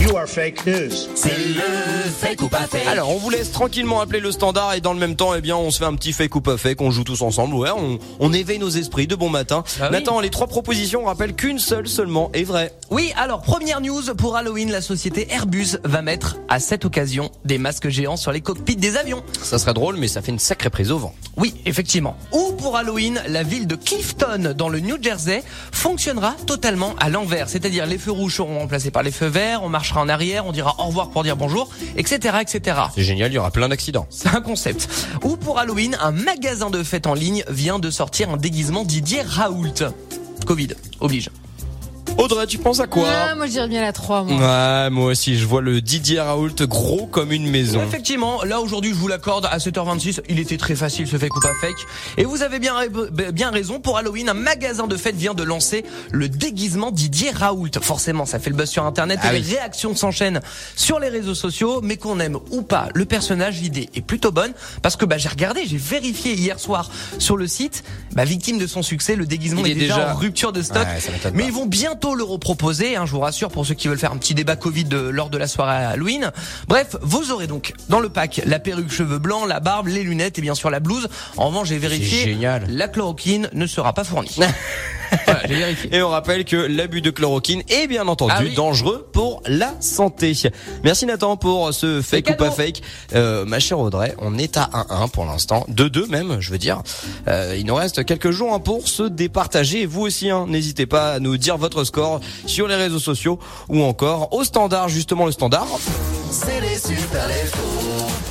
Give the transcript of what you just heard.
You are fake news. C'est le fake ou pas fake? Alors, on vous laisse tranquillement appeler le standard et dans le même temps, eh bien, on se fait un petit fake ou pas fake, on joue tous ensemble. Ouais, on, on éveille nos esprits de bon matin. Ah oui. Nathan, les trois propositions rappellent qu'une seule seulement est vraie. Oui, alors première news pour Halloween, la société Airbus va mettre à cette occasion des masques géants sur les cockpits des avions. Ça serait drôle, mais ça fait une sacrée prise au vent. Oui, effectivement. Ou pour Halloween, la ville de Clifton dans le New Jersey fonctionnera totalement à l'envers, c'est-à-dire les feux rouges seront remplacés par les feux verts, on marchera en arrière, on dira au revoir pour dire bonjour, etc., etc. C'est génial, il y aura plein d'accidents. C'est un concept. Ou pour Halloween, un magasin de fêtes en ligne vient de sortir un déguisement Didier Raoult. Covid oblige. Audrey, tu penses à quoi Ah, moi je dirais bien la 3 moi. Ouais, moi aussi, je vois le Didier Raoult gros comme une maison. Effectivement, là aujourd'hui je vous l'accorde à 7h26, il était très facile ce fake ou pas fake. Et vous avez bien, bien raison, pour Halloween, un magasin de fêtes vient de lancer le déguisement Didier Raoult. Forcément, ça fait le buzz sur internet Ah et oui. les réactions s'enchaînent sur les réseaux sociaux, mais qu'on aime ou pas le personnage, l'idée est plutôt bonne parce que bah, j'ai regardé, j'ai vérifié hier soir sur le site, bah, victime de son succès, le déguisement est, est déjà, déjà- en rupture de stock. Ouais, mais ils vont bientôt le reproposer, hein, je vous rassure pour ceux qui veulent faire un petit débat Covid de- lors de la soirée Halloween. Bref, vous aurez donc dans le pack la perruque cheveux blancs, la barbe, les lunettes et bien sûr la blouse. En revanche, j'ai vérifié, génial. la chloroquine ne sera pas fournie. voilà, j'ai vérifié. Et on rappelle que l'abus de chloroquine est bien entendu Ah oui. dangereux pour la santé. Merci Nathan pour ce fake ou pas fake. Euh, ma chère Audrey, on est à 1-1 pour l'instant. 2-2 même, je veux dire. Euh, il nous reste quelques jours hein, pour se départager. Et vous aussi, hein, n'hésitez pas à nous dire votre score sur les réseaux sociaux ou encore au standard, justement le standard. C'est les super les faux.